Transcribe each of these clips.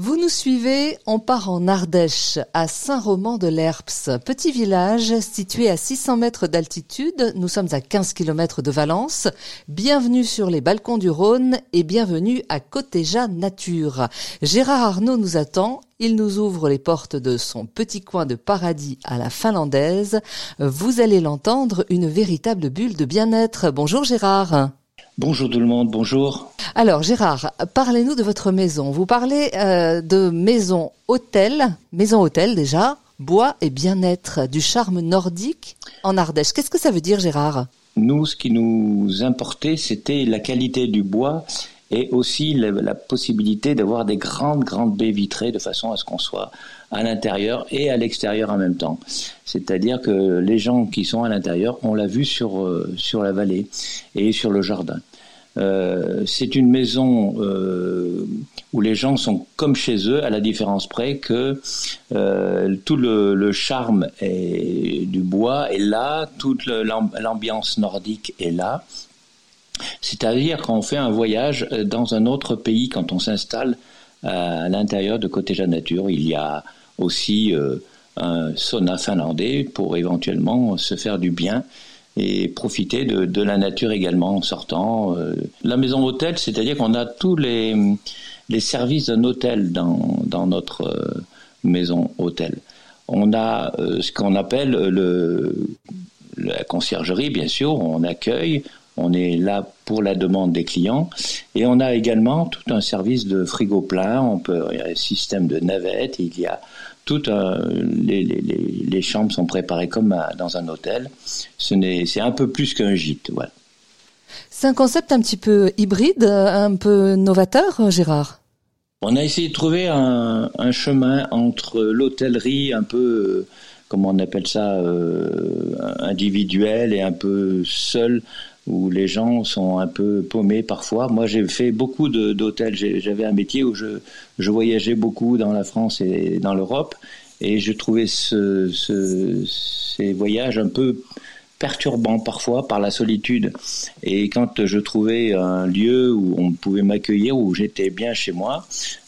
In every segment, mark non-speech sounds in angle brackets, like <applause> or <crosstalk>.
Vous nous suivez, on part en Ardèche, à Saint-Roman-de-l'Herps, petit village situé à 600 mètres d'altitude. Nous sommes à 15 km de Valence. Bienvenue sur les balcons du Rhône et bienvenue à Cotéja Nature. Gérard Arnaud nous attend. Il nous ouvre les portes de son petit coin de paradis à la finlandaise. Vous allez l'entendre, une véritable bulle de bien-être. Bonjour Gérard. Bonjour tout le monde, bonjour. Alors Gérard, parlez-nous de votre maison. Vous parlez euh, de maison hôtel, maison hôtel déjà, bois et bien-être, du charme nordique en Ardèche. Qu'est-ce que ça veut dire Gérard? Nous, ce qui nous importait, c'était la qualité du bois et aussi la, possibilité d'avoir des grandes, grandes baies vitrées de façon à ce qu'on soit à l'intérieur et à l'extérieur en même temps. C'est-à-dire que les gens qui sont à l'intérieur, on l'a vu sur, euh, sur la vallée et sur le jardin. Euh, c'est une maison euh, où les gens sont comme chez eux, à la différence près que euh, tout le, charme du bois est là, toute l'ambiance nordique est là. C'est-à-dire qu'on fait un voyage dans un autre pays quand on s'installe à l'intérieur de Cotéja Nature. Il y a aussi un sauna finlandais pour éventuellement se faire du bien et profiter de, la nature également en sortant. Euh, la maison hôtel, c'est-à-dire qu'on a tous les, services d'un hôtel dans, notre euh, maison hôtel. On a euh, ce qu'on appelle le, la conciergerie, bien sûr, on accueille, on est là pour la demande des clients et on a également tout un service de frigo plein, on peut, il y a un système de navette, il y a toutes les, les, les, chambres sont préparées comme dans un hôtel. Ce n'est, c'est un peu plus qu'un gîte, voilà. C'est un concept un petit peu hybride, un peu novateur, Gérard? On a essayé de trouver un, un chemin entre l'hôtellerie un peu, comment on appelle ça, euh, individuelle et un peu seule où les gens sont un peu paumés parfois. Moi, j'ai fait beaucoup d'hôtels. J'avais un métier où je, voyageais beaucoup dans la France et dans l'Europe, et je trouvais ce, ce, ces voyages un peu perturbants parfois par la solitude. Et quand je trouvais un lieu où on pouvait m'accueillir, où j'étais bien chez moi,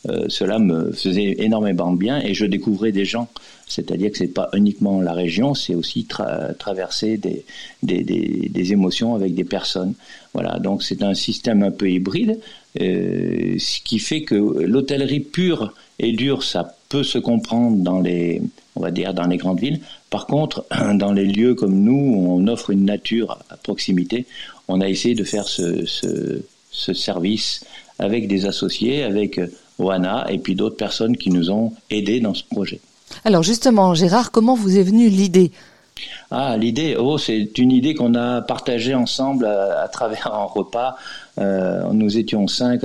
euh, cela me faisait énormément bien et je découvrais des gens. C'est-à-dire que c'est pas uniquement la région, c'est aussi traverser des, des, des, des, émotions avec des personnes. Voilà, donc c'est un système un peu hybride, euh, ce qui fait que l'hôtellerie pure et dure, ça peut se comprendre dans les, on va dire, dans les grandes villes. Par contre, <clears throat> dans les lieux comme nous, où on offre une nature à proximité, on a essayé de faire ce, ce, ce service avec des associés, avec Oana et puis d'autres personnes qui nous ont aidés dans ce projet. Alors justement, Gérard, comment vous est venue l'idée? Ah, l'idée, oh, c'est une idée qu'on a partagée ensemble à, travers un repas. Euh, nous étions cinq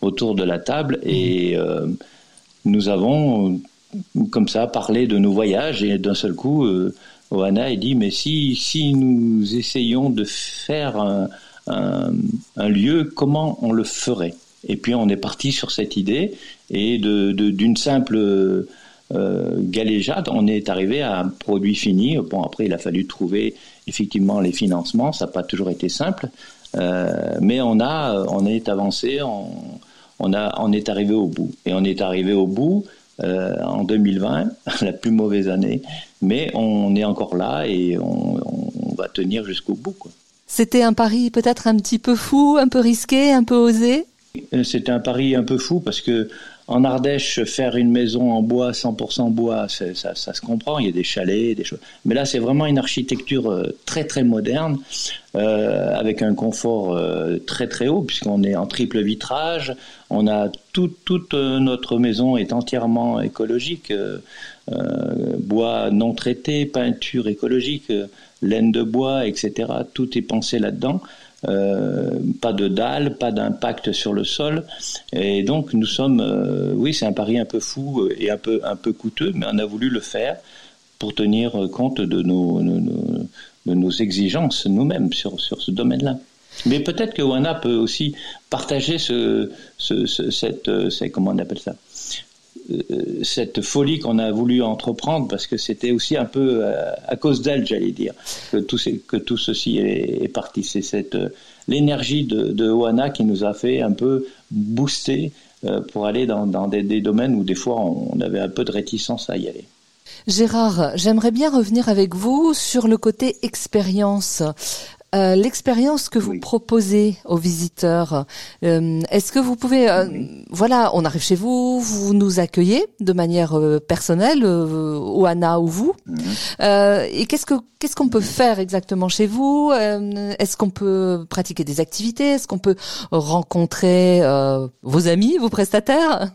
autour de la table et euh, nous avons, comme ça, parlé de nos voyages et d'un seul coup, euh, Oana a dit, mais si, si nous essayons de faire un, un, lieu, comment on le ferait? Et puis on est parti sur cette idée et d'une de, d'une simple euh, galéjade, on est arrivé à un produit fini. Bon, après, il a fallu trouver effectivement les financements. Ça n'a pas toujours été simple, euh, mais on a, on est avancé, on, on, a, on est arrivé au bout. Et on est arrivé au bout euh, en 2020, <laughs> la plus mauvaise année, mais on est encore là et on, on va tenir jusqu'au bout. C'était un pari peut-être un petit peu fou, un peu risqué, un peu osé? Euh, c'était un pari un peu fou parce que en Ardèche, faire une maison en bois, 100% bois, ça, se comprend. Il y a des chalets, des choses. Mais là, c'est vraiment une architecture euh, très très moderne, euh, avec un confort euh, très très haut, puisqu'on est en triple vitrage. On a toute notre maison est entièrement écologique, bois non traité, peinture écologique, laine de bois, etc. Tout est pensé là-dedans. Euh, pas de dalle, pas d'impact sur le sol. Et donc nous sommes, euh, oui, c'est un pari un peu fou et un peu, un peu coûteux, mais on a voulu le faire pour tenir compte de nos, de nos exigences nous-mêmes sur, sur ce domaine-là. Mais peut-être que Wana peut aussi partager ce, ce, ce cette, comment on appelle ça, euh, cette folie qu'on a voulu entreprendre parce que c'était aussi un peu euh, à, cause d'elle, j'allais dire, que tout, ceci est, parti. C'est cette euh, l'énergie de, de Oana qui nous a fait un peu booster pour aller dans, des, domaines où des fois on avait un peu de réticence à y aller. Gérard, j'aimerais bien revenir avec vous sur le côté expérience. Euh, l'expérience que vous proposez aux visiteurs, euh, est-ce que vous pouvez, euh, voilà, on arrive chez vous, vous nous accueillez de manière personnelle, Oana ou vous, mhm. et qu'est-ce que qu'est-ce qu'on peut faire exactement chez vous? Est-ce qu'on peut pratiquer des activités? Est-ce qu'on peut rencontrer vos amis, vos prestataires?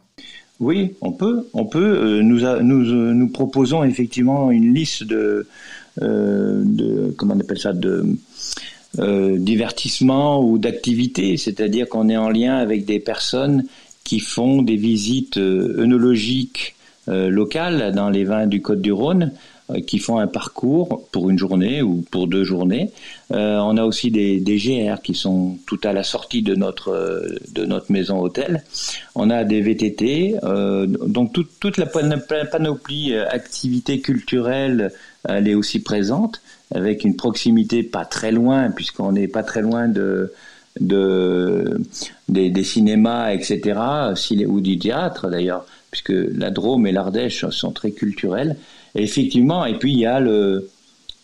Oui, on peut, on peut. nous, nous, nous proposons effectivement une liste de, de comment on appelle ça, de euh, divertissement ou d'activité, c'est-à-dire qu'on est en lien avec des personnes qui font des visites euh, œnologiques euh, locales dans les vins du Côte du Rhône, qui font un parcours pour une journée ou pour deux journées. on a aussi des, GR qui sont tout à la sortie de notre de notre maison hôtel. On a des VTT, donc toute la panoplie activité culturelle, elle est aussi présente avec une proximité pas très loin, puisqu'on n'est pas très loin de, de des, des cinémas, etc., ou du théâtre d'ailleurs, puisque la Drôme et l'Ardèche sont très culturels. Et effectivement, et puis il y a le,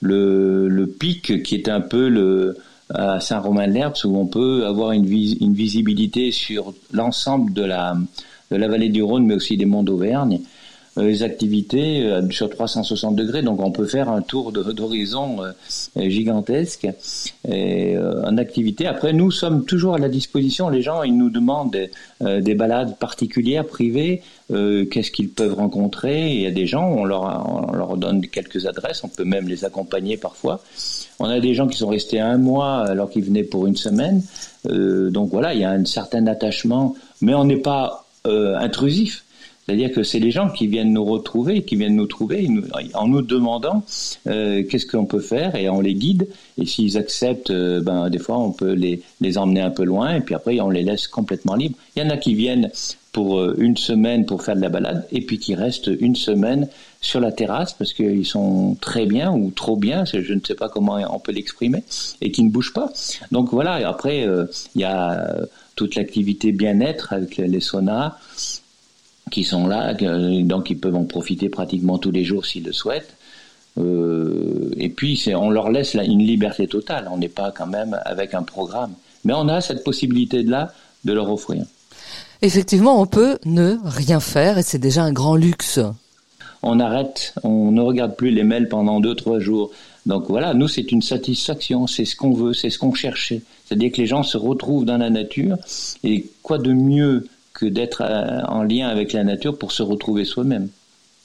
le, le pic qui est un peu le à Saint-Romain-de-Lerps où on peut avoir une, une visibilité sur l'ensemble de la, de la vallée du Rhône, mais aussi des monts d'Auvergne. Euh, les activités euh, sur 360 degrés, donc on peut faire un tour d'horizon euh, gigantesque et, en activité. Après, nous sommes toujours à la disposition. Les gens, ils nous demandent des, des balades particulières, privées. Qu'est-ce qu'ils peuvent rencontrer? Il y a des gens, on leur donne quelques adresses. On peut même les accompagner parfois. On a des gens qui sont restés un mois alors qu'ils venaient pour une semaine. donc voilà, il y a un certain attachement, mais on n'est pas intrusif. C'est-à-dire que c'est les gens qui viennent nous retrouver, qui viennent nous trouver en nous demandant euh, qu'est-ce qu'on peut faire et on les guide. Et s'ils acceptent, euh, ben, des fois on peut les, les emmener un peu loin et puis après on les laisse complètement libres. Il y en a qui viennent pour euh, une semaine pour faire de la balade et puis qui restent une semaine sur la terrasse parce qu'ils sont très bien ou trop bien, je ne sais pas comment on peut l'exprimer, et qui ne bougent pas. Donc voilà, et après il y a toute l'activité bien-être avec les saunas, qui sont là, donc ils peuvent en profiter pratiquement tous les jours s'ils le souhaitent. Euh, et puis on leur laisse une liberté totale. On n'est pas quand même avec un programme, mais on a cette possibilité de là de leur offrir. Effectivement, on peut ne rien faire et c'est déjà un grand luxe. On arrête, on ne regarde plus les mails pendant deux trois jours. Donc voilà, nous c'est une satisfaction, c'est ce qu'on veut, c'est ce qu'on cherchait. C'est-à-dire que les gens se retrouvent dans la nature et quoi de mieux que d'être euh, en lien avec la nature pour se retrouver soi-même.